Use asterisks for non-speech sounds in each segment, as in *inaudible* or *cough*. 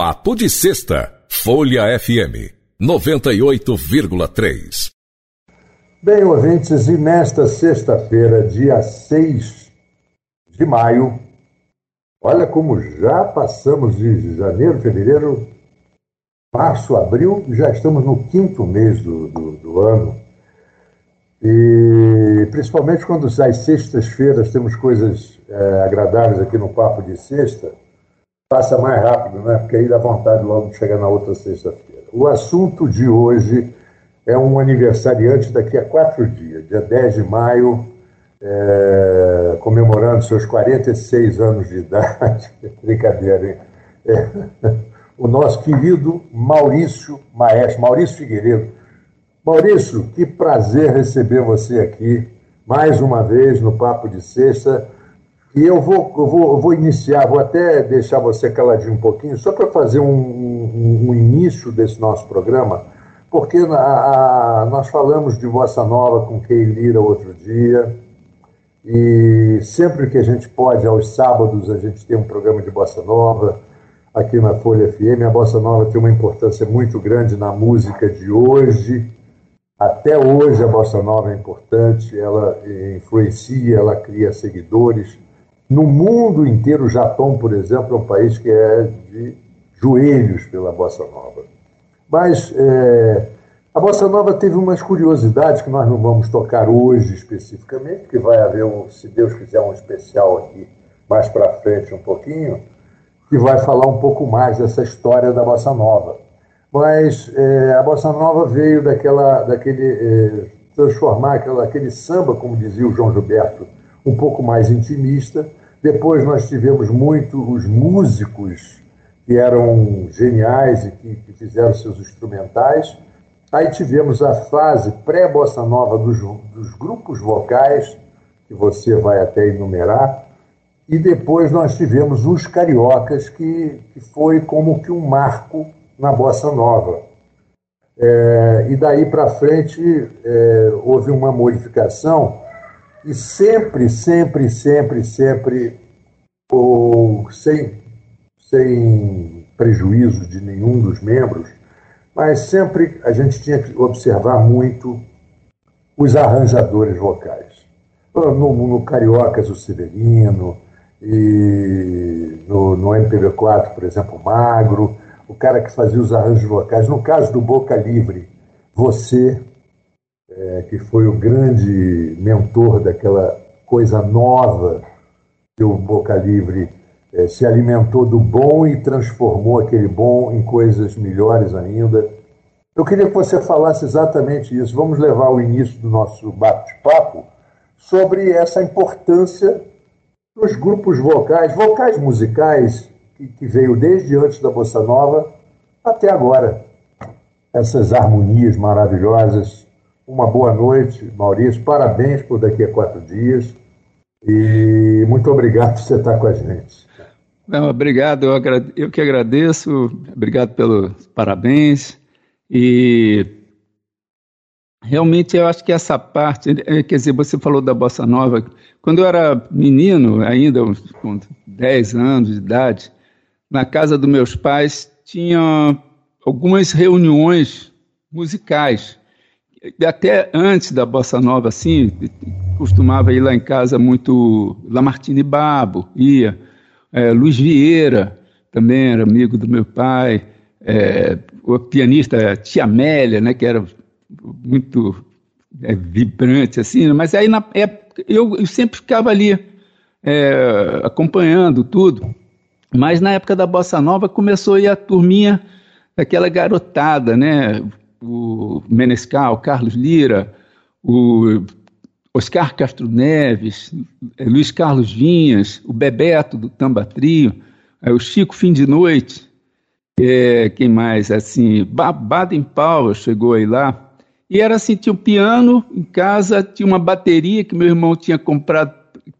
Papo de Sexta, Folha FM 98,3. Bem, ouvintes, e nesta sexta-feira, dia 6 de maio, olha como já passamos de janeiro, fevereiro, março, abril, já estamos no quinto mês do, do, do ano. E principalmente quando às sextas-feiras temos coisas é, agradáveis aqui no Papo de Sexta passa mais rápido, né? Porque aí dá vontade logo de chegar na outra sexta-feira. O assunto de hoje é um aniversariante daqui a quatro dias, dia 10 de maio, é, comemorando seus 46 anos de idade. *laughs* Brincadeira, hein? É, o nosso querido Maurício Maestro, Maurício Figueiredo. Maurício, que prazer receber você aqui mais uma vez no Papo de Sexta e eu vou, eu vou, eu vou iniciar, vou até deixar você caladinho um pouquinho, só para fazer um, um, um, início desse nosso programa, porque a, a, nós falamos de Bossa Nova com Kei Lira outro dia, e sempre que a gente pode, aos sábados, a gente tem um programa de Bossa Nova aqui na Folha FM. A Bossa Nova tem uma importância muito grande na música de hoje. Até hoje a Bossa Nova é importante, ela influencia, ela cria seguidores no mundo inteiro, o Japão, por exemplo, é um país que é de joelhos pela bossa nova. Mas é, a bossa nova teve umas curiosidades que nós não vamos tocar hoje especificamente, que vai haver, um, se Deus quiser, um especial aqui mais para frente um pouquinho, que vai falar um pouco mais dessa história da bossa nova. Mas é, a bossa nova veio daquela, daquele é, transformar aquela, aquele samba, como dizia o João Gilberto, um pouco mais intimista, depois nós tivemos muito os músicos que eram geniais e que, que fizeram seus instrumentais. Aí tivemos a fase pré-bossa nova dos, dos grupos vocais, que você vai até enumerar. E depois nós tivemos os cariocas, que, que foi como que um marco na bossa nova. É, e daí para frente é, houve uma modificação e sempre, sempre, sempre, sempre, ou sem, sem prejuízo de nenhum dos membros, mas sempre a gente tinha que observar muito os arranjadores vocais. No, no Cariocas, o Severino, e no, no MPB4, por exemplo, o Magro, o cara que fazia os arranjos vocais. No caso do Boca Livre, você, é, que foi o grande mentor daquela coisa nova que o Boca Livre é, se alimentou do bom e transformou aquele bom em coisas melhores ainda. Eu queria que você falasse exatamente isso. Vamos levar o início do nosso bate-papo sobre essa importância dos grupos vocais, vocais musicais, que, que veio desde antes da Bossa Nova até agora. Essas harmonias maravilhosas uma boa noite, Maurício. Parabéns por daqui a quatro dias. E muito obrigado por você estar com a gente. Não, obrigado, eu, eu, que agradeço. Obrigado pelos parabéns. E realmente eu acho que essa parte, é, quer dizer, você falou da Bossa Nova. Quando eu era menino, ainda com 10 anos de idade, na casa dos meus pais tinha algumas reuniões musicais até antes da bossa nova, assim, costumava ir lá em casa muito Lamartine Babo, ia, é, Luiz Vieira também era amigo do meu pai, é, o pianista Tia Amélia, né, que era muito é, vibrante, assim, mas aí na eu, eu sempre ficava ali é, acompanhando tudo, mas na época da bossa nova começou a ir a turminha daquela garotada, né, o Menescal, Carlos Lira, o Oscar Castro Neves, eh, Luiz Carlos Vinhas, o Bebeto do Tambatrio, eh, o Chico Fim de Noite, é, quem mais? Assim, Baden Powell chegou aí lá. E era assim, tinha um piano em casa, tinha uma bateria que meu irmão tinha comprado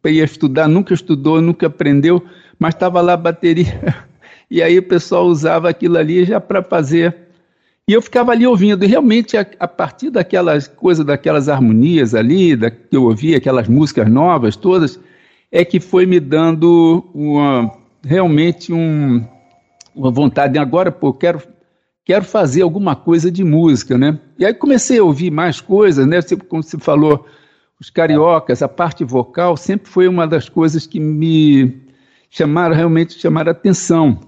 para ir estudar, nunca estudou, nunca aprendeu, mas estava lá a bateria. *laughs* E aí o pessoal usava aquilo ali já para fazer e eu ficava ali ouvindo, e realmente a, a partir daquelas coisas, daquelas harmonias ali, da, que eu ouvia, aquelas músicas novas todas, é que foi me dando uma, realmente um, uma vontade agora, pô, quero quero fazer alguma coisa de música, né? E aí comecei a ouvir mais coisas, né? Como você falou, os cariocas, a parte vocal sempre foi uma das coisas que me chamaram realmente chamaram atenção.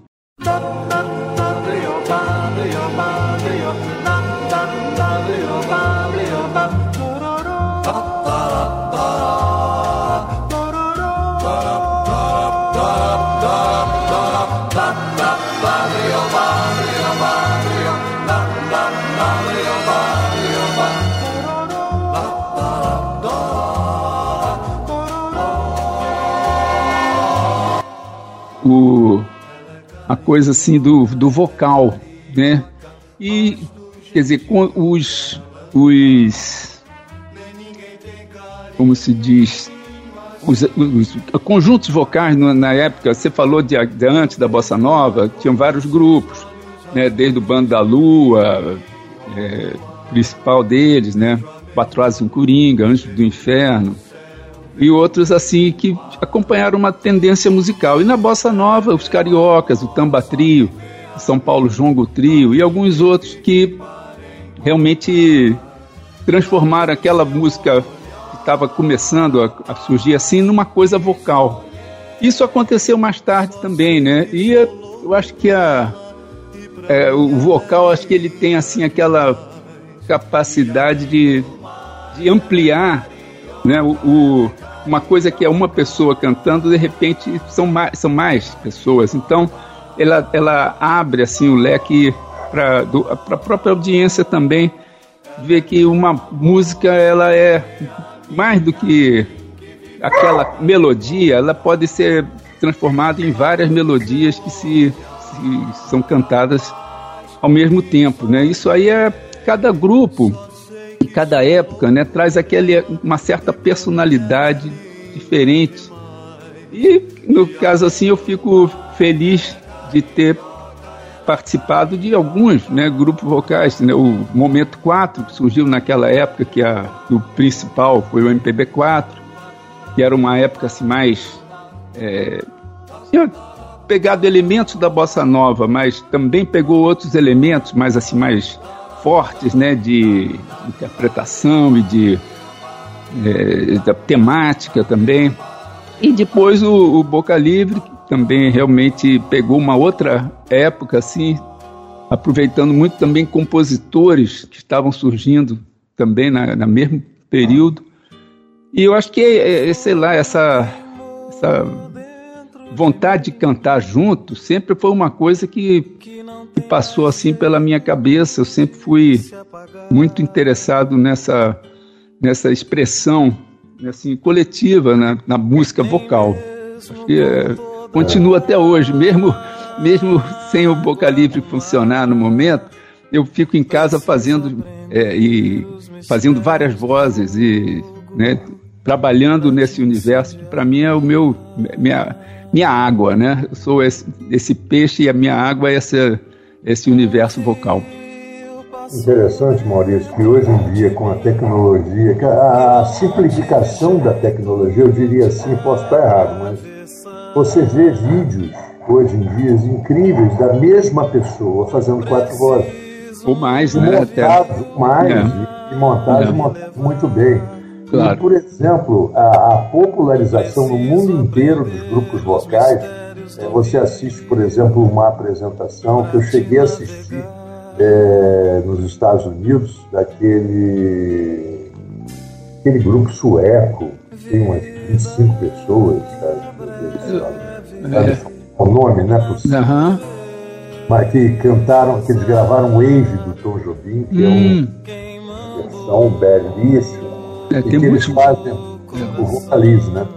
O, a coisa assim do, do vocal, né? E, quer dizer, com os, os como se diz, os, os conjuntos vocais na época, você falou de, de, antes da Bossa Nova, tinham vários grupos, né? Desde o Bando da Lua, é, principal deles, né? Quatro Asas em Coringa, Anjos do Inferno, e outros assim que acompanharam uma tendência musical. E na bossa nova, os cariocas, o Tamba Trio, São Paulo Jongo Trio e alguns outros que realmente transformaram aquela música estava começando a, a, surgir assim numa coisa vocal. Isso aconteceu mais tarde também, né? E eu acho que a, é, o vocal, acho que ele tem assim aquela capacidade de, de ampliar né, o, o uma coisa que é uma pessoa cantando, de repente são mais, são mais pessoas. Então, ela, ela abre assim o leque para a própria audiência também ver que uma música ela é mais do que aquela melodia, ela pode ser transformada em várias melodias que se, se são cantadas ao mesmo tempo, né? Isso aí é cada grupo cada época né, traz aquele, uma certa personalidade diferente. E no caso assim eu fico feliz de ter participado de alguns né, grupos vocais. Né, o Momento 4, que surgiu naquela época, que a, o principal foi o MPB4, que era uma época assim, mais. É, tinha pegado elementos da bossa nova, mas também pegou outros elementos mais assim mais fortes, né, de interpretação e de, é, da temática também. E depois o, o, Boca Livre, também realmente pegou uma outra época, assim, aproveitando muito também compositores que estavam surgindo também na, na mesmo período. E eu acho que, é, é, sei lá, essa, essa vontade de cantar junto sempre foi uma coisa que, que passou assim pela minha cabeça. Eu sempre fui muito interessado nessa, nessa expressão assim, coletiva na, na música vocal. Acho que é, continua até hoje, mesmo, mesmo sem o Boca Livre funcionar no momento, eu fico em casa fazendo, é, e, fazendo várias vozes e né, trabalhando nesse universo que para mim é o meu minha, minha água, né? Eu sou esse, esse peixe e a minha água é esse, esse universo vocal. Interessante, Maurício, que hoje em dia, com a tecnologia, a simplificação da tecnologia, eu diria assim, posso estar errado, mas você vê vídeos hoje em dia incríveis da mesma pessoa fazendo quatro vozes. Ou mais, né? Montado mais, é. e montado, é. montado muito bem. Claro. E, por exemplo, a, a, popularização no mundo inteiro dos grupos vocais, é, você assiste, por exemplo, uma apresentação que eu cheguei a assistir é, nos Estados Unidos, daquele aquele grupo sueco, tem umas 25 pessoas, sabe? É. O nome, né? Por. Mas que cantaram, que eles gravaram Wave do Tom Jobim, que hum. é uma versão belíssima é, tem que eles fazem o vocalismo, né?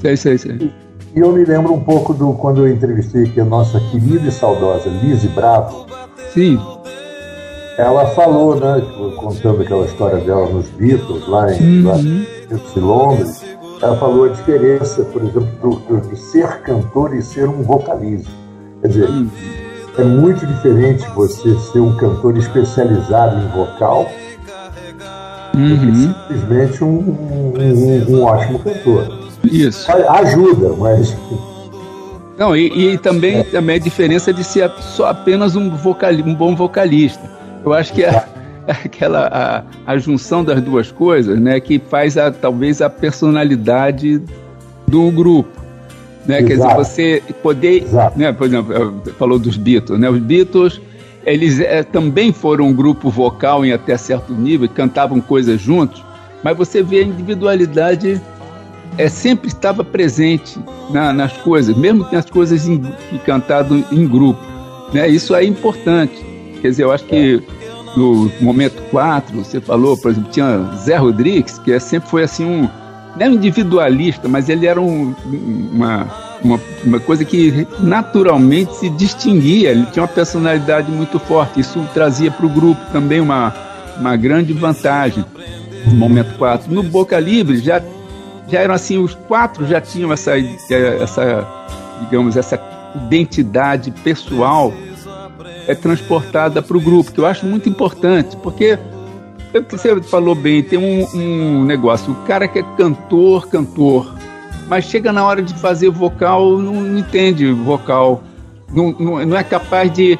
Sei, sei, sei. E eu me lembro um pouco do quando eu entrevistei aqui a nossa querida e saudosa Lise Bravo. Sim. Ela falou, né, contando aquela história dela nos Beatles, lá em, uhum. lá em Londres, ela falou a diferença, por exemplo, do, do, de ser cantor e ser um vocalista. Quer dizer, uhum. é muito diferente você ser um cantor especializado em vocal Uhum. Simplesmente um, um, um, ótimo cantor. Isso. Ajuda, mas. Não, e, e também, é. também a diferença de ser só apenas um, vocali, um bom vocalista. Eu acho que é aquela a, a, junção das duas coisas, né, que faz a, talvez a personalidade do grupo, né? Quer dizer, você poder, Exato. né, por exemplo, falou dos Beatles, né? Os Beatles eles é, também foram um grupo vocal em até certo nível, cantavam coisas juntos, mas você vê a individualidade é, sempre estava presente na, nas coisas, mesmo que as coisas em, que cantado em grupo. Né? Isso é importante. Quer dizer, eu acho que no momento 4, você falou, por exemplo, tinha Zé Rodrigues, que é, sempre foi assim um. Não é um individualista, mas ele era um, uma, uma, uma, coisa que naturalmente se distinguia, ele tinha uma personalidade muito forte, isso trazia para o grupo também uma, uma grande vantagem. No momento 4. No Boca Livre já já eram assim, os quatro já tinham essa, essa digamos, essa identidade pessoal é transportada para o grupo, que eu acho muito importante, porque você falou bem, tem um, um, negócio, o cara que é cantor, cantor, mas chega na hora de fazer vocal, não, não entende vocal, não, não, não, é capaz de,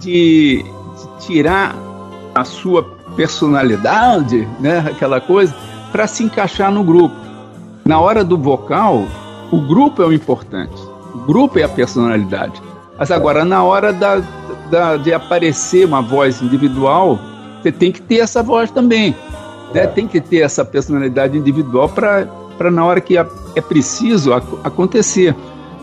de, de tirar a sua personalidade, né, aquela coisa, para se encaixar no grupo. Na hora do vocal, o grupo é o importante. O grupo é a personalidade. Mas agora, na hora da, da, de aparecer uma voz individual, você tem que ter essa voz também. Né? Tem que ter essa personalidade individual para na hora que é preciso acontecer.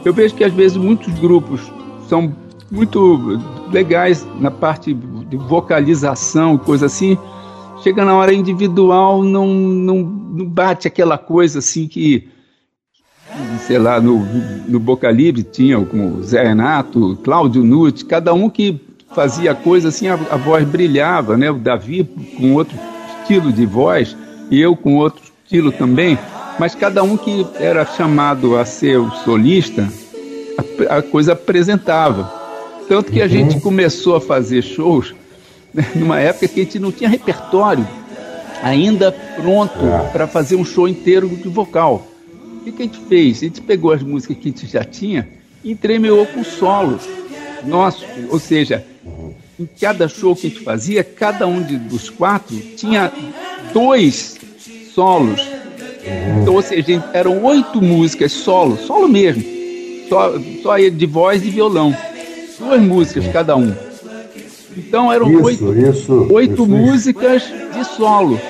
Eu vejo que às vezes muitos grupos são muito legais na parte de vocalização, coisa assim, chega na hora individual, não, não, não bate aquela coisa assim que, sei lá, no, no Boca Livre tinha como Zé Renato, Cláudio Nutt, cada um que fazia coisa assim, a, a, voz brilhava, né? O Davi com outro estilo de voz, e eu com outro estilo também, mas cada um que era chamado a ser o solista, a, a coisa apresentava. Tanto que a uhum. gente começou a fazer shows numa época que a gente não tinha repertório ainda pronto é. para fazer um show inteiro de vocal. O que, que, a gente fez? A gente pegou as músicas que a gente já tinha e entremeou com solos nossos, ou seja, em cada show que a gente fazia, cada um de, dos quatro tinha dois solos. Então, ou seja, eram oito músicas solo, solo mesmo, só, só de voz e violão. Duas músicas cada um. Então eram isso, oito, isso, oito isso, músicas de solo.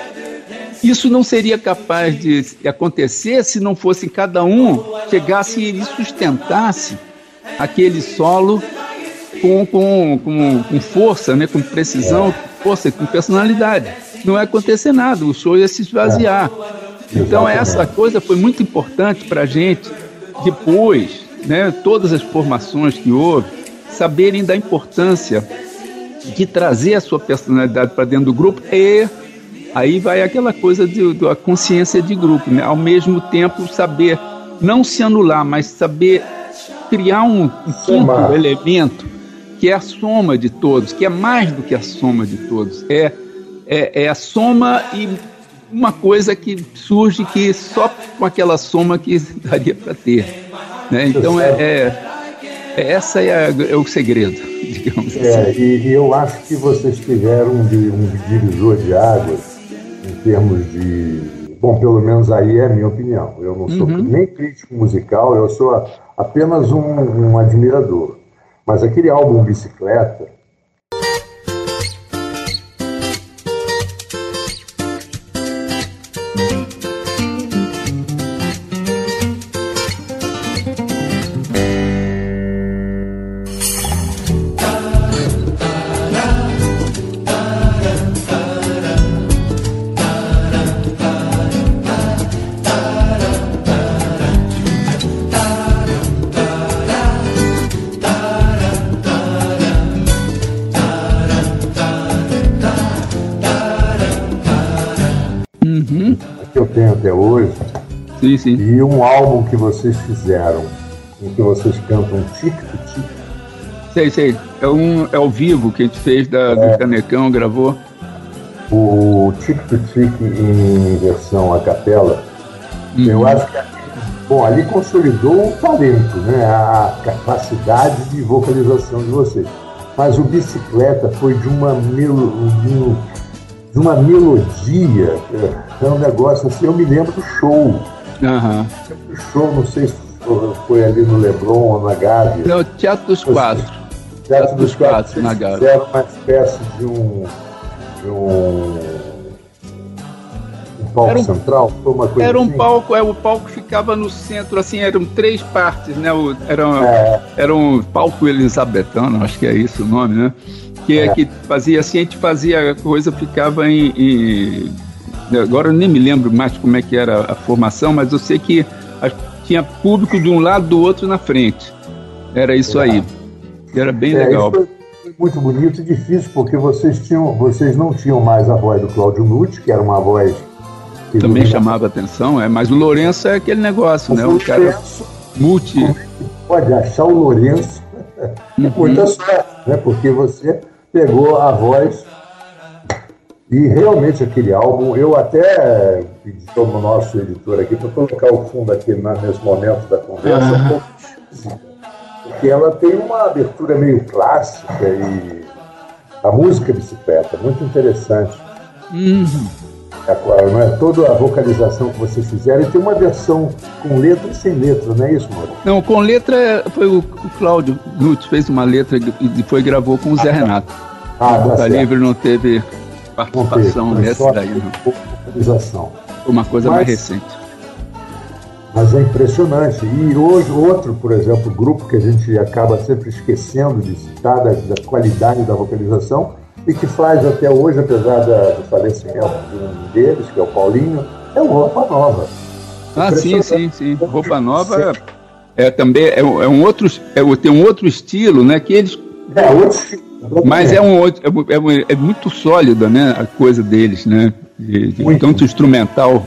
Isso não seria capaz de acontecer se não fosse cada um chegasse e sustentasse aquele solo com, com, com, com força, né, com precisão, com força, com personalidade. Não ia acontecer nada, o show ia se esvaziar. É. Então essa coisa foi muito importante para a gente depois, né, todas as formações que houve, saberem da importância de trazer a sua personalidade para dentro do grupo e aí vai aquela coisa de, da consciência de grupo, né? Ao mesmo tempo saber não se anular, mas saber criar um, um quinto elemento que é a soma de todos, que é mais do que a soma de todos, é é, é a soma e uma coisa que surge que só com aquela soma que *laughs* daria para ter, né? Então é, é, é essa é, a, é o segredo *laughs* digamos é, assim. E, e, eu acho que vocês tiveram um, um divisor de águas em termos de. Bom, pelo menos aí é a minha opinião. Eu não sou uhum. nem crítico musical, eu sou apenas um, um admirador. Mas aquele álbum Bicicleta, Sim, sim. E um álbum que vocês fizeram, em que vocês cantam tic-tic. Sei, sei. É um é ao vivo que a gente fez da, é. do Canecão, gravou. O tic-tic em versão a capela, uhum. eu acho que Bom, ali consolidou o talento, né? a capacidade de vocalização de vocês. Mas o Bicicleta foi de uma, melo, de uma melodia, é um negócio assim, eu me lembro do show. Uhum. O show, não sei se foi ali no Leblon ou na Gávea. Não, Teatro dos Quatro. Teatro, Teatro dos, dos Quatro, Quatro na Gávea. Fizeram uma espécie de um, de um palco era um, central? Uma coisa era um assim? palco, é, o palco ficava no centro, assim, eram três partes, né? O, era, é. era um palco elisabetano, acho que é isso o nome, né? Que, é. que fazia assim, a gente fazia a coisa, ficava em, em, Agora eu nem me lembro mais como é que era a formação, mas eu sei que tinha público de um lado do outro na frente. Era isso é. aí. Era bem é, legal. Foi muito bonito e difícil, porque vocês, tinham, vocês não tinham mais a voz do Cláudio Nutti, que era uma voz também chamava atenção, é, mas o Lourenço é aquele negócio, o né? O cara multi. É pode achar o Lourenço uhum. muita sorte, né? Porque você pegou a voz e realmente aquele álbum, eu até pedi como nosso editor aqui para colocar o fundo aqui na, nesse momento da conversa, uhum. um pouco porque ela tem uma abertura meio clássica e a música bicicleta, muito interessante. Uhum. É, não é? Toda a vocalização que vocês fizeram e tem uma versão com letra e sem letra, não é isso, Mano? Não, com letra foi o, o Cláudio Lutz fez uma letra e depois gravou com o Zé ah, tá. Renato. Ah, tá o Livre não teve participação nessa daí, não. Uma coisa mas, mais recente. Mas é impressionante. E hoje, outro, por exemplo, grupo que a gente acaba sempre esquecendo de citar da, da qualidade da vocalização e que faz até hoje, apesar da, do falecimento de um deles, que é o Paulinho, é o Roupa Nova. Ah, sim, sim, sim. Roupa Nova é, é também é, é um outro é, tem um outro estilo, né? Que eles é outro estilo. Mas é um é, é, é, muito sólida, né? A coisa deles, né? De, de, tanto instrumental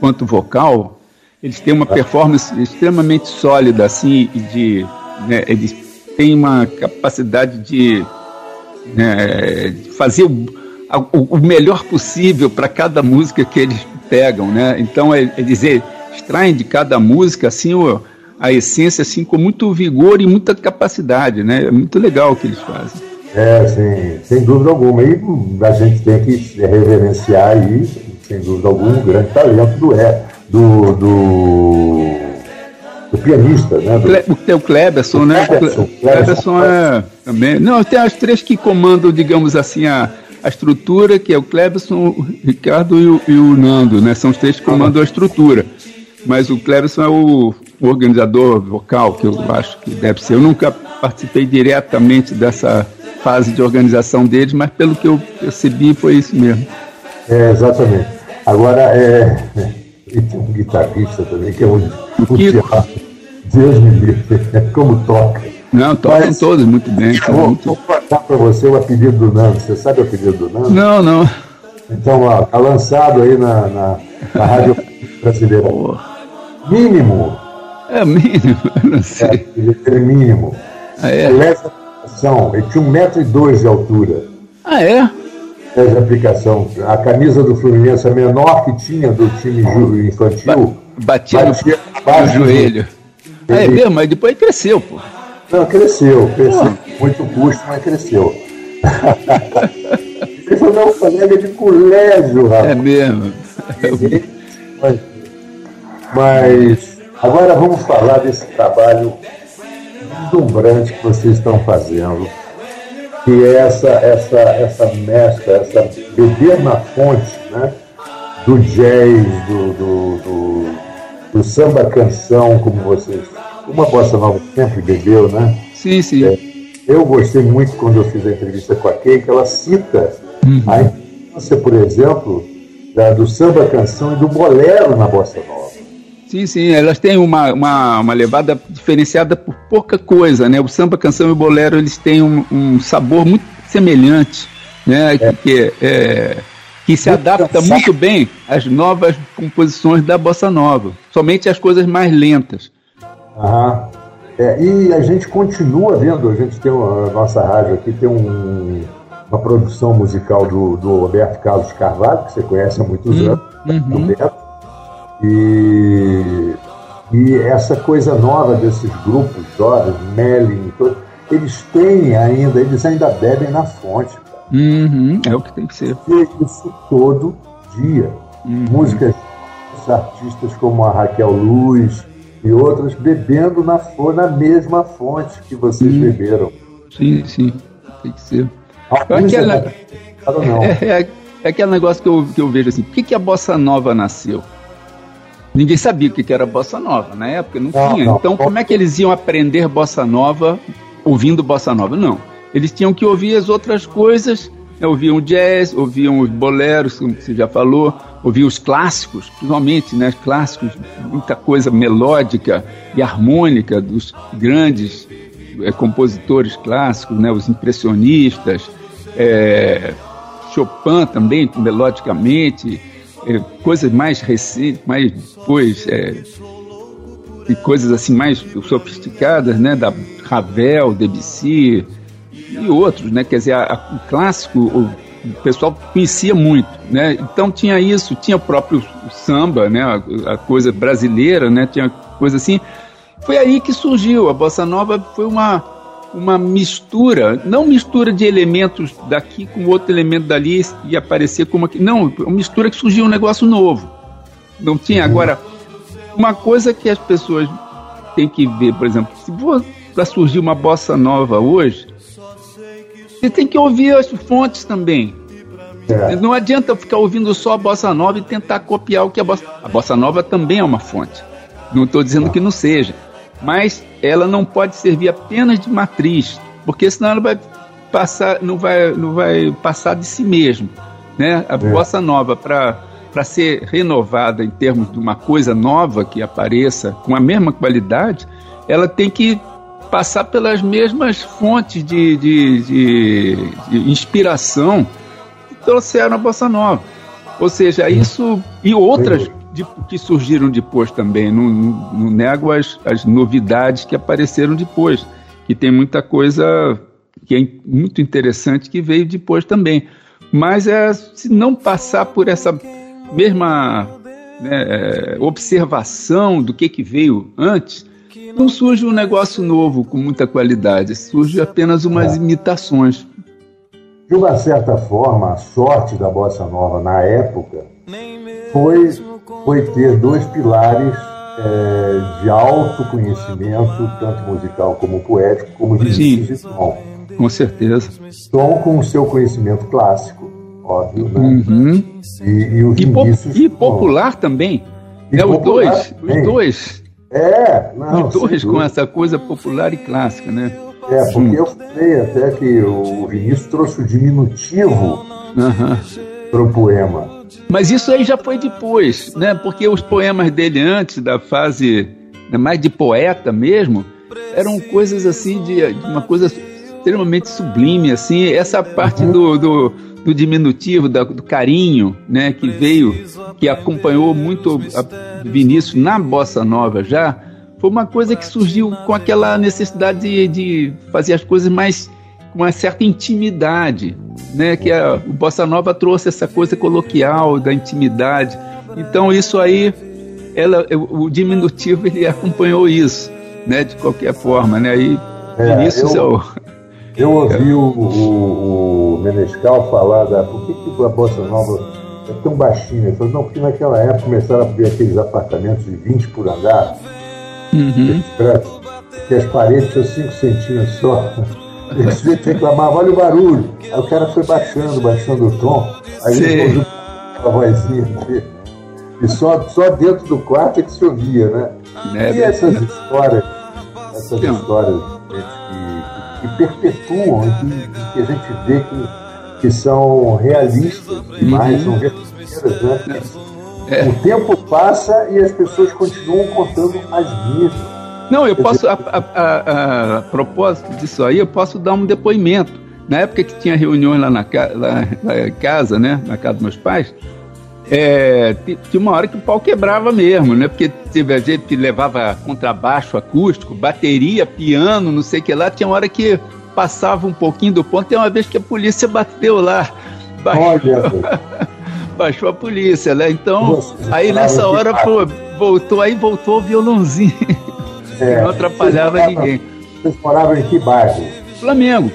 quanto vocal, eles têm uma performance extremamente sólida, assim, e de, né, eles têm uma capacidade de né, fazer o, o, melhor possível para cada música que eles pegam, né? Então é, é dizer, extraem de cada música assim o, a essência assim com muito vigor e muita capacidade, né? É muito legal o que eles fazem. É, sim, sem dúvida alguma. E a gente tem que reverenciar aí, sem dúvida alguma, um grande talento do é do, do do pianista, né? Do... O Kleberson, né? Kleberson, Kleberson é também. Não, tem as três que comandam, digamos assim, a, a estrutura, que é o Kleberson, o Ricardo e o, e o Nando, né? São os três que comandam a estrutura. Mas o Kleberson é o, o organizador vocal, que eu acho que deve ser. Eu nunca participei diretamente dessa fase de organização deles, mas pelo que eu percebi foi isso mesmo. É, exatamente. Agora, é, e tem um guitarrista também, que é um, um Deus me livre, como toca. Não, tocam Mas, todos muito bem. Vou, muito... vou contar para você o apelido do Nando. Você sabe o apelido do Nando? Não, não. Então, ó, tá lançado aí na, na, na Rádio *laughs* Brasileira. Mínimo. É mínimo, *laughs* eu não sei. É, ele mínimo. Ah, é? Ele tinha um metro e dois de altura. Ah, é? de aplicação. A camisa do Fluminense, a menor que tinha do time infantil, batia, batia no, no joelho. Ah, é mesmo, mas depois cresceu, pô. Não, cresceu, cresceu. Pô. Muito custo, mas cresceu. *laughs* Ele foi meu colega de colégio, rapaz. É mesmo. Mas, mas agora vamos falar desse trabalho deslumbrante que vocês estão fazendo que é essa, essa, essa mescla, essa beber na fonte né, do jazz, do, do, do, do samba canção, como vocês. Uma bossa nova sempre bebeu, né? Sim, sim. É, eu gostei muito quando eu fiz a entrevista com a Kay, que ela cita uhum. a importância, por exemplo, da, do samba canção e do bolero na bossa nova. Sim, sim, elas têm uma, uma, uma levada diferenciada por pouca coisa, né? O samba, canção e o bolero, eles têm um, um sabor muito semelhante, né? É. Que, é, que se adapta muito bem às novas composições da bossa nova, somente as coisas mais lentas. Aham. É, e a gente continua vendo, a gente tem a nossa rádio aqui, tem um, uma produção musical do, do Roberto Carlos Carvalho, que você conhece há muitos hum, anos, uhum. Roberto, e E essa coisa nova desses grupos jovens, Melin, eles têm ainda, eles ainda bebem na fonte. Uhum, é o que tem que ser. E isso todo dia. Uhum. Músicas artistas como a Raquel Luz e outras bebendo na, na mesma fonte que vocês uhum. beberam. Sim, sim, tem que ser. Aquela, é, *laughs* é, é, aquele negócio que eu, que eu vejo assim, por que, que a Bossa Nova nasceu? Ninguém sabia o que era bossa nova na época, não, não tinha. Então, como é que eles iam aprender bossa nova ouvindo bossa nova? Não. Eles tinham que ouvir as outras coisas, né? ouviam jazz, ouviam os boleros, como você já falou, ouviam os clássicos, principalmente, né? Clássicos, muita coisa melódica e harmônica dos grandes é, compositores clássicos, né? Os impressionistas, é, Chopin também, melodicamente é, coisas mais recentes, mais depois, é, e coisas assim mais sofisticadas, né, da Ravel, Debussy e outros, né, quer dizer, a, a, o clássico o, o, pessoal conhecia muito, né, então tinha isso, tinha o próprio samba, né, a, a coisa brasileira, né, tinha coisa assim, foi aí que surgiu, a bossa nova foi uma uma mistura, não mistura de elementos daqui com outro elemento dali e aparecer como aqui. Não, uma mistura que surgiu um negócio novo. Não tinha. Uhum. Agora, uma coisa que as pessoas têm que ver, por exemplo, se for para surgir uma bossa nova hoje, você tem que ouvir as fontes também. É. Não adianta ficar ouvindo só a bossa nova e tentar copiar o que a bossa. A bossa nova também é uma fonte. Não estou dizendo que não seja mas ela não pode servir apenas de matriz, porque senão ela vai passar, não vai, não vai passar de si mesmo, né? A é. bossa nova para para ser renovada em termos de uma coisa nova que apareça com a mesma qualidade, ela tem que passar pelas mesmas fontes de, de, de, de inspiração que trouxeram a bossa nova. Ou seja, isso e outras de, que surgiram depois também. Não, não, não nego as, as novidades que apareceram depois, que tem muita coisa que é muito interessante que veio depois também. Mas é, se não passar por essa mesma né, é, observação do que, que veio antes, não surge um negócio novo com muita qualidade, surge apenas umas imitações. De uma certa forma, a sorte da Bossa Nova na época foi foi ter dois pilares é, de autoconhecimento, tanto musical como poético, como de Sim, som. Com certeza. Tom com o seu conhecimento clássico, óbvio, né? Uhum. E, e, o e, po e popular também. E é, os dois, também. os dois. É, não, os dois com essa coisa popular e clássica, né? É, porque Junto. eu falei até que o Vinícius trouxe o diminutivo uhum. para o poema. Mas isso aí já foi depois, né? Porque os poemas dele antes da fase né, mais de poeta mesmo eram coisas assim de, de uma coisa extremamente sublime, assim. Essa parte do, do, do diminutivo, da, do carinho, né? Que veio, que acompanhou muito Vinícius na bossa nova já, foi uma coisa que surgiu com aquela necessidade de, de fazer as coisas mais uma certa intimidade, né? Que a, o Bossa Nova trouxe essa coisa coloquial da intimidade. Então isso aí, ela, o diminutivo ele acompanhou isso, né? De qualquer forma, né? Aí é, eu, é o... eu ouvi o, o, o, Menescal falar da por que, que a Bossa Nova é tão baixinha. Ele falou, não, porque naquela época começaram a ver aqueles apartamentos de 20 por andar, uhum. que as paredes tinham 5 centímetros só. O sujeito reclamava, olha o barulho. Aí o cara foi baixando, baixando o tom. Aí Sim. ele ouviu a vozinha dele. E só, só dentro do quarto é que se ouvia, né? É, e essas histórias, essas Não. histórias que, que, perpetuam, que, que, a gente vê que, que são realistas demais, uhum. são verdadeiras, né? É. O tempo passa e as pessoas continuam contando as mesmas. Não, eu posso, a, a, a, a, propósito disso aí, eu posso dar um depoimento. Na época que tinha reuniões lá na, lá, na casa, né, na casa dos meus pais, é, tinha uma hora que o pau quebrava mesmo, né? Porque teve gente que levava contrabaixo acústico, bateria, piano, não sei o que lá. Tinha uma hora que passava um pouquinho do ponto. Tem uma vez que a polícia bateu lá. Baixou, *laughs* baixou a polícia, né? Então, aí nessa hora, pô, voltou, aí voltou o violãozinho. É, não atrapalhava vocês ninguém. Vocês moravam em que bairro? Flamengo.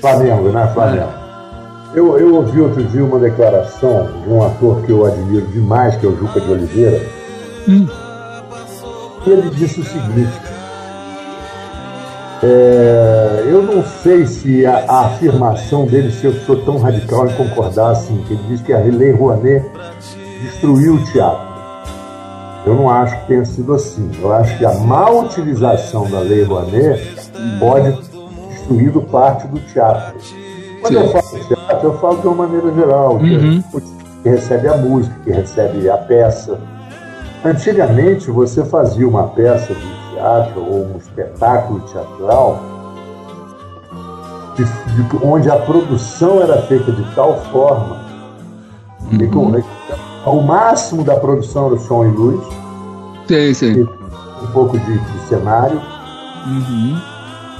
Flamengo, né? Flamengo. É. Eu, eu ouvi outro dia uma declaração de um ator que eu admiro demais, que é o Juca de Oliveira. Hum. Ele disse o seguinte: é, eu não sei se a, a, afirmação dele, se eu sou tão radical em concordar assim, que ele diz que a Lei Rouanet destruiu o teatro. Eu não acho que tenha sido assim. Eu acho que a má utilização da Lei Rouanet pode ter destruído parte do teatro. Quando Sim. eu falo teatro, eu falo de uma maneira geral, uhum. que recebe a música, que recebe a peça. Antigamente, você fazia uma peça de teatro ou um espetáculo teatral de, de, onde a produção era feita de tal forma uhum. que o máximo da produção era som e luz, sim, sim. um pouco de, de cenário, uhum.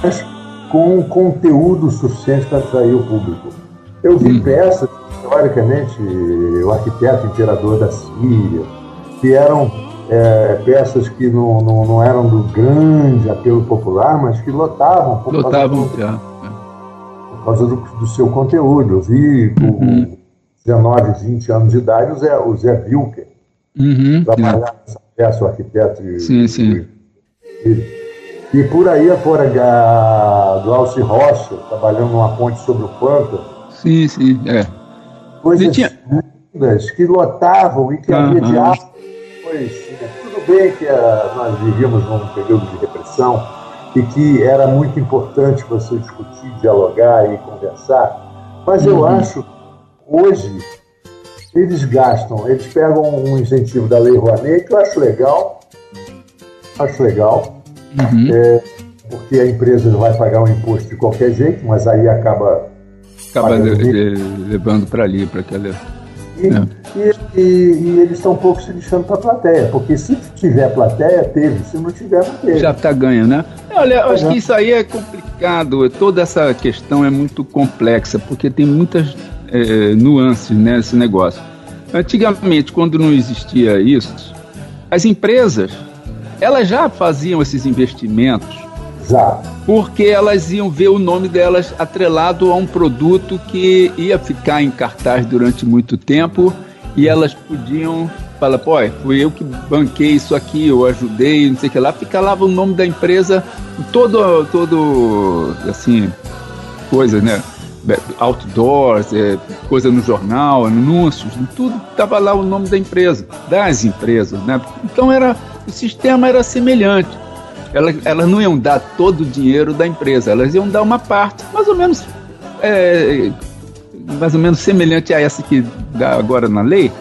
mas com conteúdo suficiente para atrair o público. Eu vi uhum. peças, historicamente, o arquiteto imperador da Síria, que eram é, peças que não, não, não, eram do grande apelo popular, mas que lotavam por lotavam, causa, do, é. por causa do, do, seu conteúdo. Eu vi uhum. com 19, 20 anos de idade o Zé, o Zé Wilker uhum, trabalhar nessa peça, o arquiteto sim, e, sim. E, e por aí afora do Alci Rocha, trabalhando numa ponte sobre o Pampa. Sim, sim, é. Coisas tinha... lindas que lotavam e que uhum. havia diálogo pois tudo bem que a, ah, nós vivíamos num período de repressão e que era muito importante você discutir, dialogar e conversar, mas eu uhum. acho hoje eles gastam, eles pegam um incentivo da Lei Rouanet que eu acho legal, acho legal, uhum. é, porque a empresa vai pagar um imposto de qualquer jeito, mas aí acaba acaba levando para ali, para aquela e, é. e, e, e, eles estão um pouco se deixando para a plateia, porque se tiver plateia, teve, se não tiver, não teve. Já está ganho, né? Olha, eu acho que isso aí é complicado, toda essa questão é muito complexa, porque tem muitas é, nuances nesse negócio. Antigamente, quando não existia isso, as empresas elas já faziam esses investimentos já. Porque elas iam ver o nome delas atrelado a um produto que ia ficar em cartaz durante muito tempo e elas podiam falar, pô, fui eu que banquei isso aqui, eu ajudei, não sei o que lá, fica lá o nome da empresa, todo, todo, assim, coisa, né? Outdoors, é, coisa no jornal, anúncios, tudo estava lá o nome da empresa, das empresas, né? Então era, o sistema era semelhante elas, elas não iam dar todo o dinheiro da empresa, elas iam dar uma parte, mais ou menos, é, mais ou menos semelhante a essa que dá agora na lei,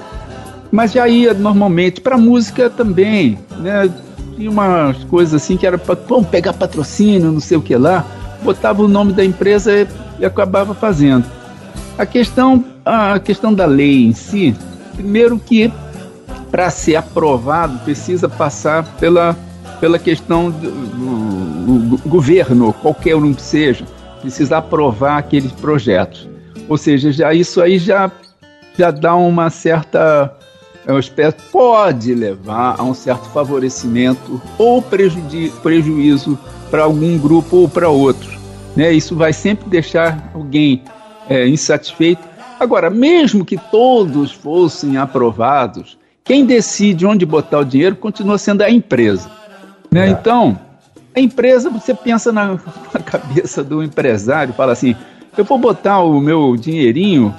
mas já ia normalmente para música também, né? Tinha umas coisas assim que era para pegar patrocínio, não sei o que lá, botava o nome da empresa e, e acabava fazendo. A questão, a questão da lei em si, primeiro que para ser aprovado precisa passar pela pela questão do, do, do governo, qualquer um que seja, precisa aprovar aqueles projetos. Ou seja, já isso aí já, já dá uma certa é espécie, pode levar a um certo favorecimento ou prejuízo para algum grupo ou para outro. Né? Isso vai sempre deixar alguém é, insatisfeito. Agora, mesmo que todos fossem aprovados, quem decide onde botar o dinheiro continua sendo a empresa. Né? É. Então, a empresa, você pensa na, *laughs* na, cabeça do empresário, fala assim: eu vou botar o meu dinheirinho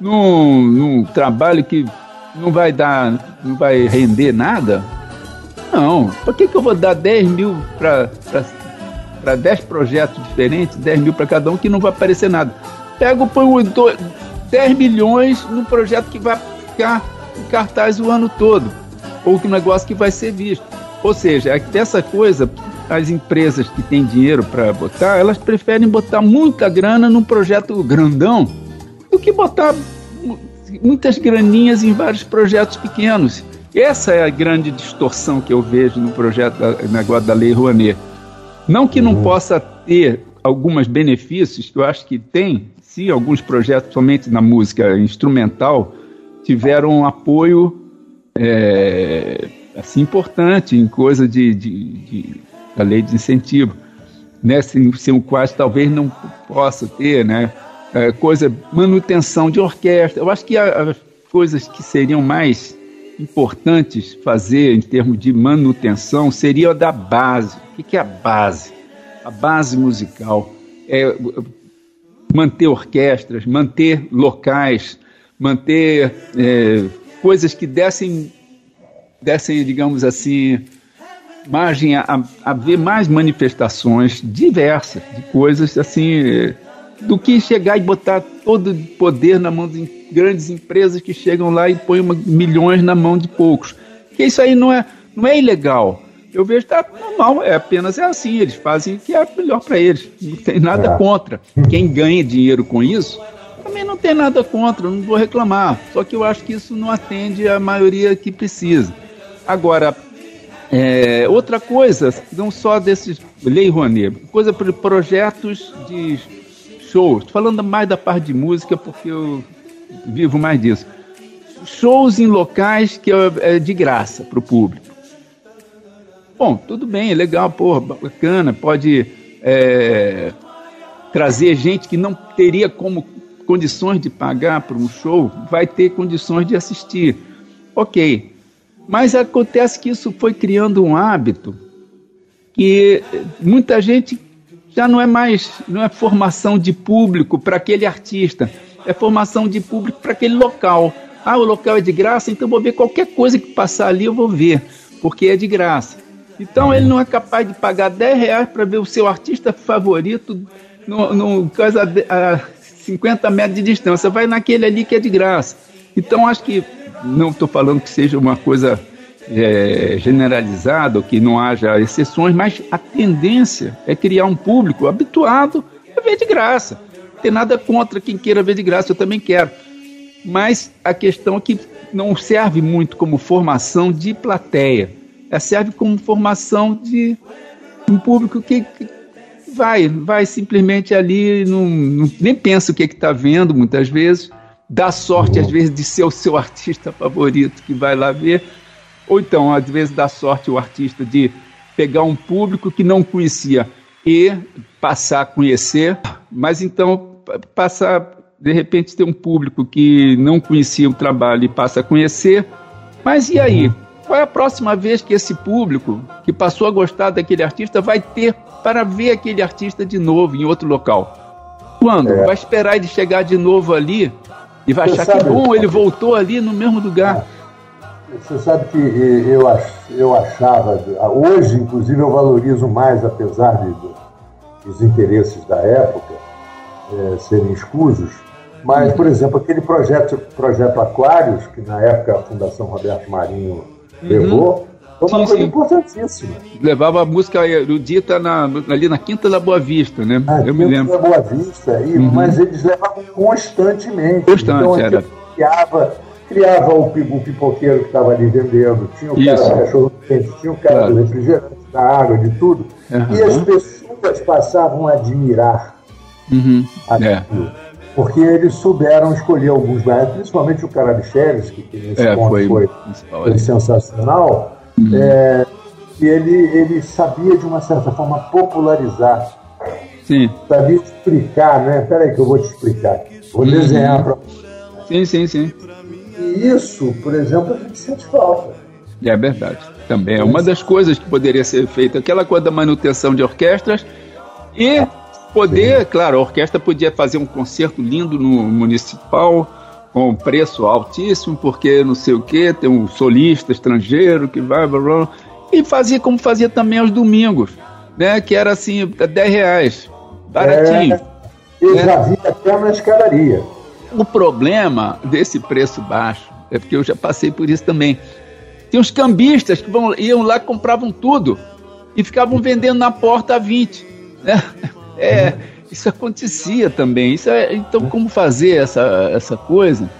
num, num trabalho que não vai dar, não vai render nada? Não. Por que, que eu vou dar 10 mil para 10 projetos diferentes, 10 mil para cada um, que não vai aparecer nada? Pego, põe 10 milhões num projeto que vai ficar em cartaz o ano todo, ou que um negócio que vai ser visto. Ou seja, essa coisa, as empresas que têm dinheiro para botar, elas preferem botar muita grana num projeto grandão do que botar muitas graninhas em vários projetos pequenos. Essa é a grande distorção que eu vejo no projeto, no negócio da Lei Rouanet. Não que não uhum. possa ter alguns benefícios, que eu acho que tem, se alguns projetos, somente na música instrumental, tiveram um apoio é, assim importante em coisa de, de, de da lei de incentivo, né? Sem, sem o quais talvez não possa ter, né? É, coisa manutenção de orquestra. Eu acho que as coisas que seriam mais importantes fazer em termos de manutenção seria a da base. O que é a base? A base musical é manter orquestras, manter locais, manter é, coisas que dessem, dessem, digamos assim, margem a, a ver mais manifestações diversas de coisas assim do que chegar e botar todo o poder na mão de grandes empresas que chegam lá e põem milhões na mão de poucos. Que isso aí não é, não é ilegal. Eu vejo que tá normal, é apenas é assim, eles fazem o que é melhor para eles. Não tem nada é. contra. Quem ganha dinheiro com isso, também não tem nada contra, não vou reclamar. Só que eu acho que isso não atende a maioria que precisa. Agora, é, outra coisa, não só desses Lei Rouanet, coisa para projetos de shows, falando mais da parte de música porque eu vivo mais disso. Shows em locais que é, é de graça para o público. Bom, tudo bem, é legal, porra, bacana, pode é, trazer gente que não teria como condições de pagar para um show, vai ter condições de assistir. Ok. Mas acontece que isso foi criando um hábito que muita gente já não é mais, não é formação de público para aquele artista, é formação de público para aquele local. Ah, o local é de graça, então vou ver qualquer coisa que passar ali, eu vou ver, porque é de graça. Então ele não é capaz de pagar 10 reais para ver o seu artista favorito no, no coisa a 50 metros de distância. Vai naquele ali que é de graça. Então acho que não estou falando que seja uma coisa é, generalizada, ou que não haja exceções, mas a tendência é criar um público habituado a ver de graça. Não tem nada contra quem queira ver de graça, eu também quero. Mas a questão é que não serve muito como formação de plateia, é, serve como formação de um público que, que vai, vai simplesmente ali, não, não nem pensa o que é está vendo muitas vezes, dá sorte às vezes de ser o seu *laughs* artista favorito que vai lá ver, ou então às vezes dá sorte o artista de pegar um público que não conhecia e passar a conhecer, mas então passar de repente ter um público que não conhecia o trabalho e passa a conhecer, mas e aí? Qual é a próxima vez que esse público que passou a gostar daquele artista vai ter para ver aquele artista de novo em outro local? Quando? É. Vai esperar ele chegar de novo ali e vai Você achar que bom, ele voltou ali no mesmo lugar. Você sabe que eu, eu achava, hoje inclusive eu valorizo mais, apesar de, dos interesses da época é, serem escusos, mas, por exemplo, aquele projeto, projeto Aquários, que na época a Fundação Roberto Marinho levou, foi uma sim, coisa sim. importantíssima. Levava a música erudita na, ali na Quinta da Boa Vista, né? Na Eu Quinta me lembro. da Boa Vista, e, uhum. mas eles levavam constantemente. Constante, então, era. Criava, criava o, o pipoqueiro que estava ali vendendo, tinha o Isso. cara do cachorro quente, tinha o cara claro. do refrigerante, da água, de tudo. Uhum. E as pessoas passavam a admirar uhum. aquilo. É porque eles souberam escolher alguns bairros, principalmente o Carabicheves, que, nesse é, ponto foi, foi, foi sensacional, uhum. é, e ele, ele sabia, de uma certa forma, popularizar. Sim. Sabia explicar, né? Peraí que eu vou te explicar. Vou uhum. desenhar para Sim, sim, sim. Isso, por exemplo, a gente sente falta. É verdade. Também é uma das coisas que poderia ser feita. Aquela coisa da manutenção de orquestras e Poder, Sim. claro, a orquestra podia fazer um concerto lindo no municipal, com preço altíssimo, porque não sei o que, tem um solista estrangeiro que vai, blá, blá, e fazia como fazia também aos domingos, né? Que era assim, 10 reais, baratinho. É, eu né? já vi até na escadaria. O problema desse preço baixo é porque eu já passei por isso também. Tem uns cambistas que vão, iam lá compravam tudo e ficavam vendendo na porta a 20. Né? É, isso acontecia também. Isso é, então, como fazer essa, essa coisa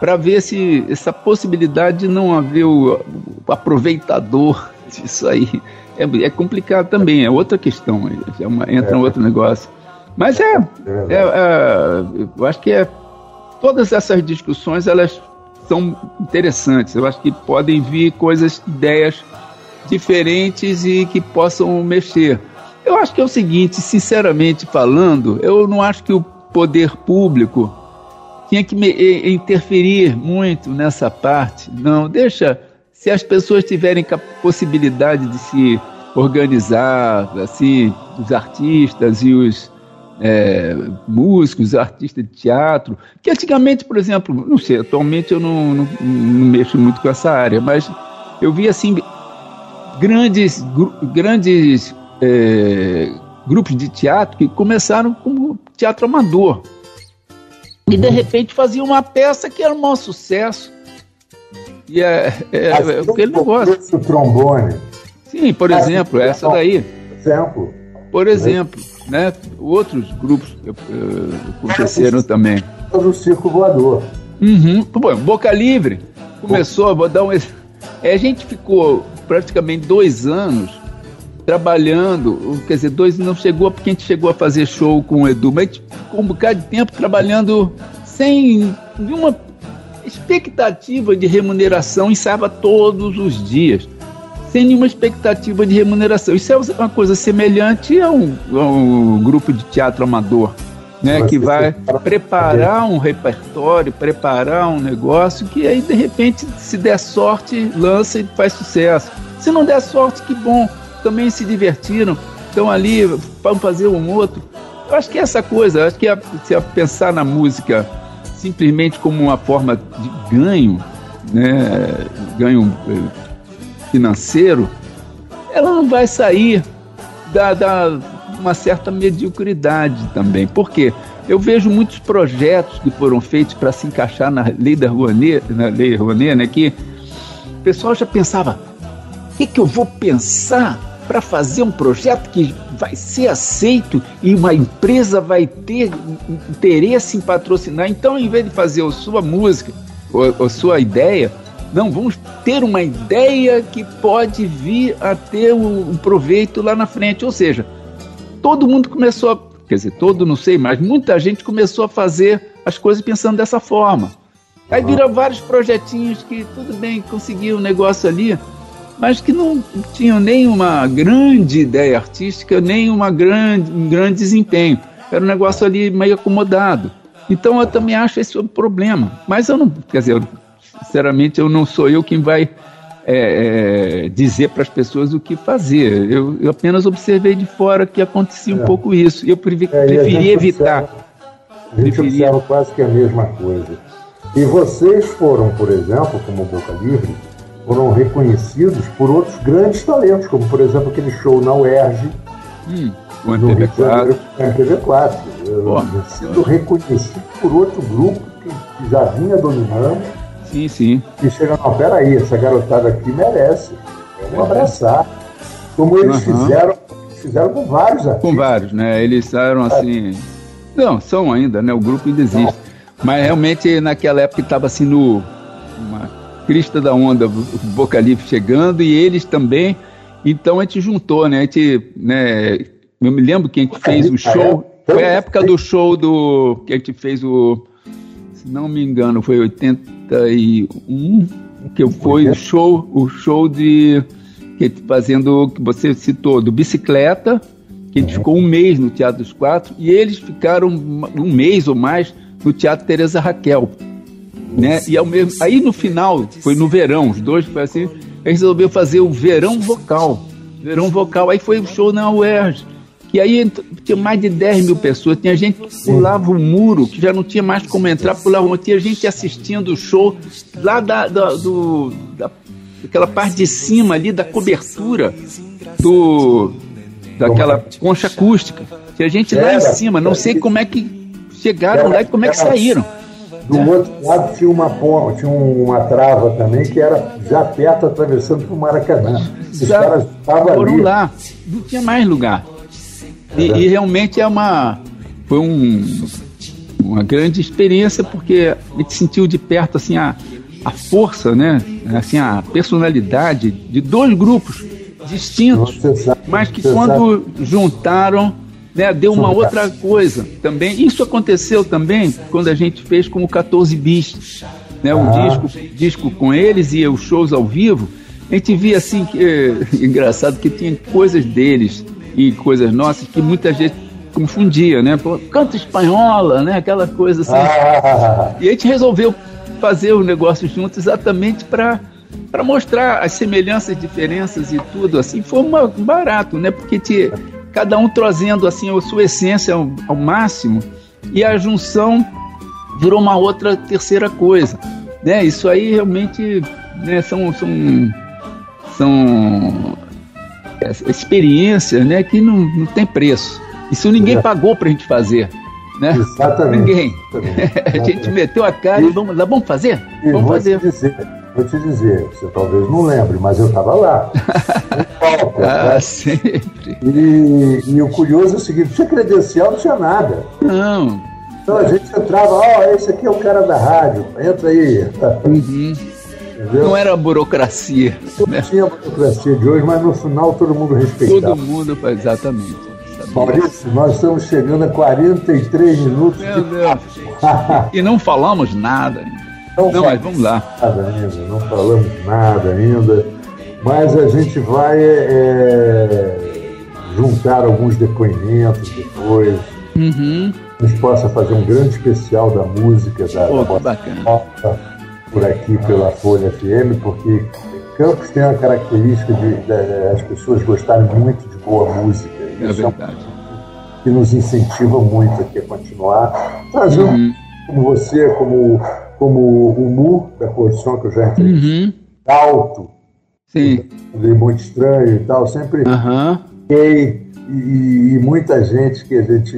para ver se essa possibilidade de não haver o, o aproveitador disso aí é, é, complicado também. É outra questão. É uma, entra é. um outro negócio. Mas é, é, é, eu acho que é todas essas discussões elas são interessantes. Eu acho que podem vir coisas, ideias diferentes e que possam mexer. Eu acho que é o seguinte, sinceramente falando, eu não acho que o poder público tinha que me, interferir muito nessa parte. Não, deixa. Se as pessoas tiverem possibilidade de se organizar, assim, os artistas e os é, músicos, artistas de teatro, que antigamente, por exemplo, não sei, atualmente eu não, não, não mexo muito com essa área, mas eu vi assim grandes, gr grandes é, grupos de teatro que começaram como teatro amador. E de repente faziam uma peça que era um maior sucesso. E é, é, é aquele negócio. O trombone. Sim, por exemplo, essa daí. Exemplo. Por exemplo, né? Outros grupos uh, aconteceram também. O Circo Voador. Uhum. Bom, Boca Livre começou, vou dar um. É, a gente ficou praticamente dois anos trabalhando, quer dizer, dois não chegou porque a gente chegou a fazer show com o Edu, mas a gente ficou um bocado de tempo trabalhando sem nenhuma expectativa de remuneração, ensaiava todos os dias, sem nenhuma expectativa de remuneração. Isso é uma coisa semelhante a um, a um grupo de teatro amador. Né, que vai preparar um repertório, preparar um negócio que aí de repente, se der sorte, lança e faz sucesso. Se não der sorte, que bom, também se divertiram, estão ali para fazer um outro. Eu acho que é essa coisa, acho que é, se pensar na música simplesmente como uma forma de ganho, né, ganho eh, financeiro, ela não vai sair da, da uma certa mediocridade também. Por quê? Eu vejo muitos projetos que foram feitos para se encaixar na lei da Rouanet, na lei Rouanet, né, que o pessoal já pensava, o que, que eu vou pensar para fazer um projeto que vai ser aceito e uma empresa vai ter interesse em patrocinar. Então, em vez de fazer a sua música a sua ideia, não, vamos ter uma ideia que pode vir a ter um, proveito lá na frente. Ou seja, todo mundo começou a, quer dizer, todo não sei, mas muita gente começou a fazer as coisas pensando dessa forma. Aí viram vários projetinhos que, tudo bem, conseguiu um negócio ali, mas que não tinham nem uma grande ideia artística, nem uma grande, um grande desempenho. Era um negócio ali meio acomodado. Então eu também acho esse o problema. Mas eu não, quer dizer, sinceramente, eu não sou eu quem vai é, é, dizer para as pessoas o que fazer. Eu, eu, apenas observei de fora que acontecia um é. pouco isso. E eu previ, é, preferi evitar. Observa, a gente preferia... observa quase que a mesma coisa. E vocês foram, por exemplo, como Boca Livre, foram reconhecidos por outros grandes talentos, como por exemplo aquele show na UERJ, hum, o MPV4. MPV4. Sendo reconhecido por outro grupo que, já vinha dominando. Sim, sim. E chega, não, peraí, essa garotada aqui merece. Vamos é. abraçar. Como eles uhum. fizeram, fizeram com vários artistas. Com vários, né? Eles eram assim. Não, são ainda, né? O grupo ainda existe. Não. Mas realmente naquela época estava assim no. Uma crista da onda, Boca Livre chegando e eles também. Então a gente juntou, né? A gente, né? Eu me lembro que a gente fez o show. Foi a época do show do. que a gente fez o. Se não me engano, foi 81, que foi o show, o show de. Que fazendo, que você citou, do bicicleta, que a gente ficou um mês no Teatro dos Quatro, e eles ficaram um mês ou mais no Teatro Teresa Raquel né? E ao mesmo, aí no final, foi no verão, os dois foi assim, a gente resolveu fazer o verão vocal. Verão vocal, aí foi o show na UERJ. E aí tinha mais de 10 mil pessoas, tinha gente que pulava o muro, que já não tinha mais como entrar, pulava tinha gente assistindo o show lá da, da, do, da, daquela parte de cima ali, da cobertura do, daquela concha acústica. Tinha gente lá em cima, não sei como é que chegaram lá e como é que saíram. Do outro lado tinha uma ponte, tinha uma trava também, que era já perto atravessando para o Maracanã. Os caras estavam ali. lá, não tinha mais lugar. E, e, realmente é uma. Foi um, uma grande experiência, porque a gente sentiu de perto assim, a, a força, né? Assim, a personalidade de dois grupos distintos, mas que quando juntaram né, deu uma outra coisa também. Isso aconteceu também quando a gente fez como 14 bis. né, o disco, disco com eles e os shows ao vivo, a gente via assim, que, é, *laughs* engraçado, que tinha coisas deles e coisas nossas que muita gente confundia, né? Pô, canta espanhola, né? Aquela coisa assim. Ah. E a gente resolveu fazer o negócio juntos exatamente para para mostrar as semelhanças, diferenças e tudo assim. Foi uma, barato, né? Porque te, cada um trazendo assim a sua essência ao, ao máximo e a junção virou uma outra terceira coisa, né? Isso aí realmente né, são, são são experiências né, que não, não tem preço. Isso ninguém é. pagou para a gente fazer. Né? Exatamente. Ninguém. Exatamente. *laughs* a gente meteu a cara e, e vamos, vamos fazer? Vamos vou fazer. Te dizer, vou te dizer, você talvez não lembre, mas eu estava lá. *laughs* ah, né? sempre. E, e, o curioso é o seguinte: tinha credencial, não tinha nada. Não. Então a gente entrava, ó, oh, esse aqui é o cara da rádio, entra aí. Uhum. Entendeu? Não era burocracia. Não né? tinha burocracia de hoje, mas no final todo mundo respeitava. Todo mundo, exatamente. Maurício, nós estamos chegando a 43 minutos. Meu de... Deus. *laughs* e não falamos nada. Não, não mas vamos lá. Nada ainda, não falamos nada ainda. Mas a gente vai é, juntar alguns depoimentos depois. Uhum. A gente possa fazer um grande especial da música da, Pô, da bacana. Nova por aqui pela Folha FM, porque Campos tem a característica de, de, as pessoas gostarem muito de boa música. É verdade. É que nos incentiva muito aqui a continuar, trazendo uhum. como você, como, como o Mu da Corção, que eu já entrevistei, uhum. alto, Sim. muito estranho e tal, sempre uhum. e, e, e muita gente que a gente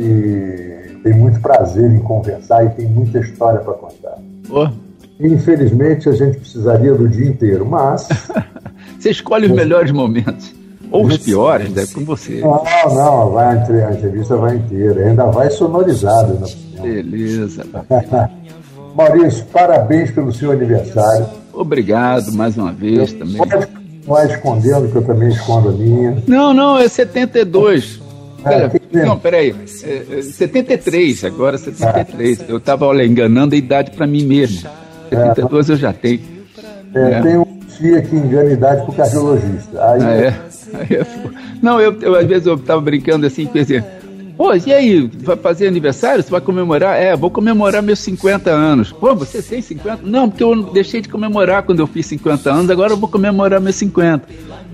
tem muito prazer em conversar e tem muita história para contar. Oh. Infelizmente, a gente precisaria do dia inteiro, mas. *laughs* você escolhe os melhores momentos. Ou os piores, deve com você. Não, não, vai, a entrevista vai inteira, ainda vai sonorizada. Né? Beleza. *laughs* Maurício, parabéns pelo seu aniversário. Obrigado mais uma vez eu também. Pode continuar escondendo, que eu também escondo a minha. Não, não, é 72. É, Pera, não, peraí. É, 73, é, agora 73. Eu estava enganando a idade para mim mesmo. 72 é, *laughs* eu já tenho. É, é. Tem um tia que engana idade pro cardiologista. Aí, ah, é? é não, eu, eu, às vezes eu tava brincando assim, quer dizer, pô, e aí, vai fazer aniversário? Você vai comemorar? É, vou comemorar meus 50 anos. Pô, você tem 50? Não, porque eu deixei de comemorar quando eu fiz 50 anos, agora eu vou comemorar meus 50.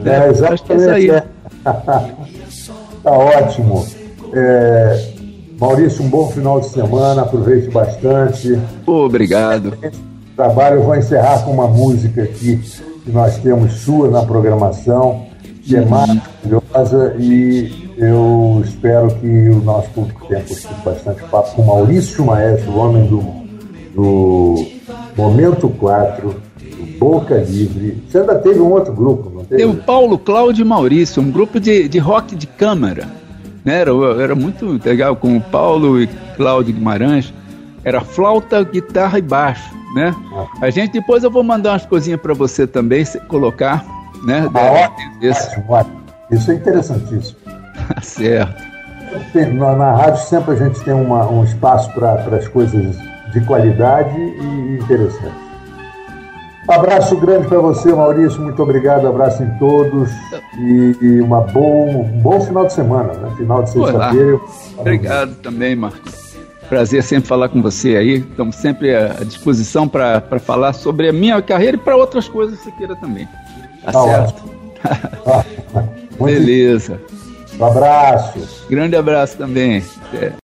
É, exatamente. Acho que é isso aí. É. *laughs* tá ótimo. É, Maurício, um bom final de semana, aproveite bastante. Obrigado trabalho. Eu vou encerrar com uma música aqui que nós temos sua na programação, que é maravilhosa e eu espero que o nosso público tenha curtido bastante papo com Maurício Maestro, o homem do, do Momento 4, do Boca Livre. Você ainda teve um outro grupo, não teve? Tem o Paulo Cláudio Maurício, um grupo de, de rock de câmara. Né? Era, era muito legal com o Paulo e Cláudio Guimarães. Era flauta, guitarra e baixo né? A gente depois eu vou mandar umas coisinhas para você também, se colocar, né? Ah, ótimo, ótimo. Isso é interessantíssimo. *laughs* certo. Na, na, rádio sempre a gente tem uma, um espaço para as coisas de qualidade e interessante. Abraço grande para você, Maurício. Muito obrigado. Abraço em todos e, e uma bom, um bom final de semana, né? Final de sexta-feira. Obrigado também, Marcos. Prazer sempre falar com você aí. Estamos sempre à disposição para falar sobre a minha carreira e para outras coisas que você queira também. Tá, tá certo? *laughs* Beleza. Um abraço. Grande abraço também. É.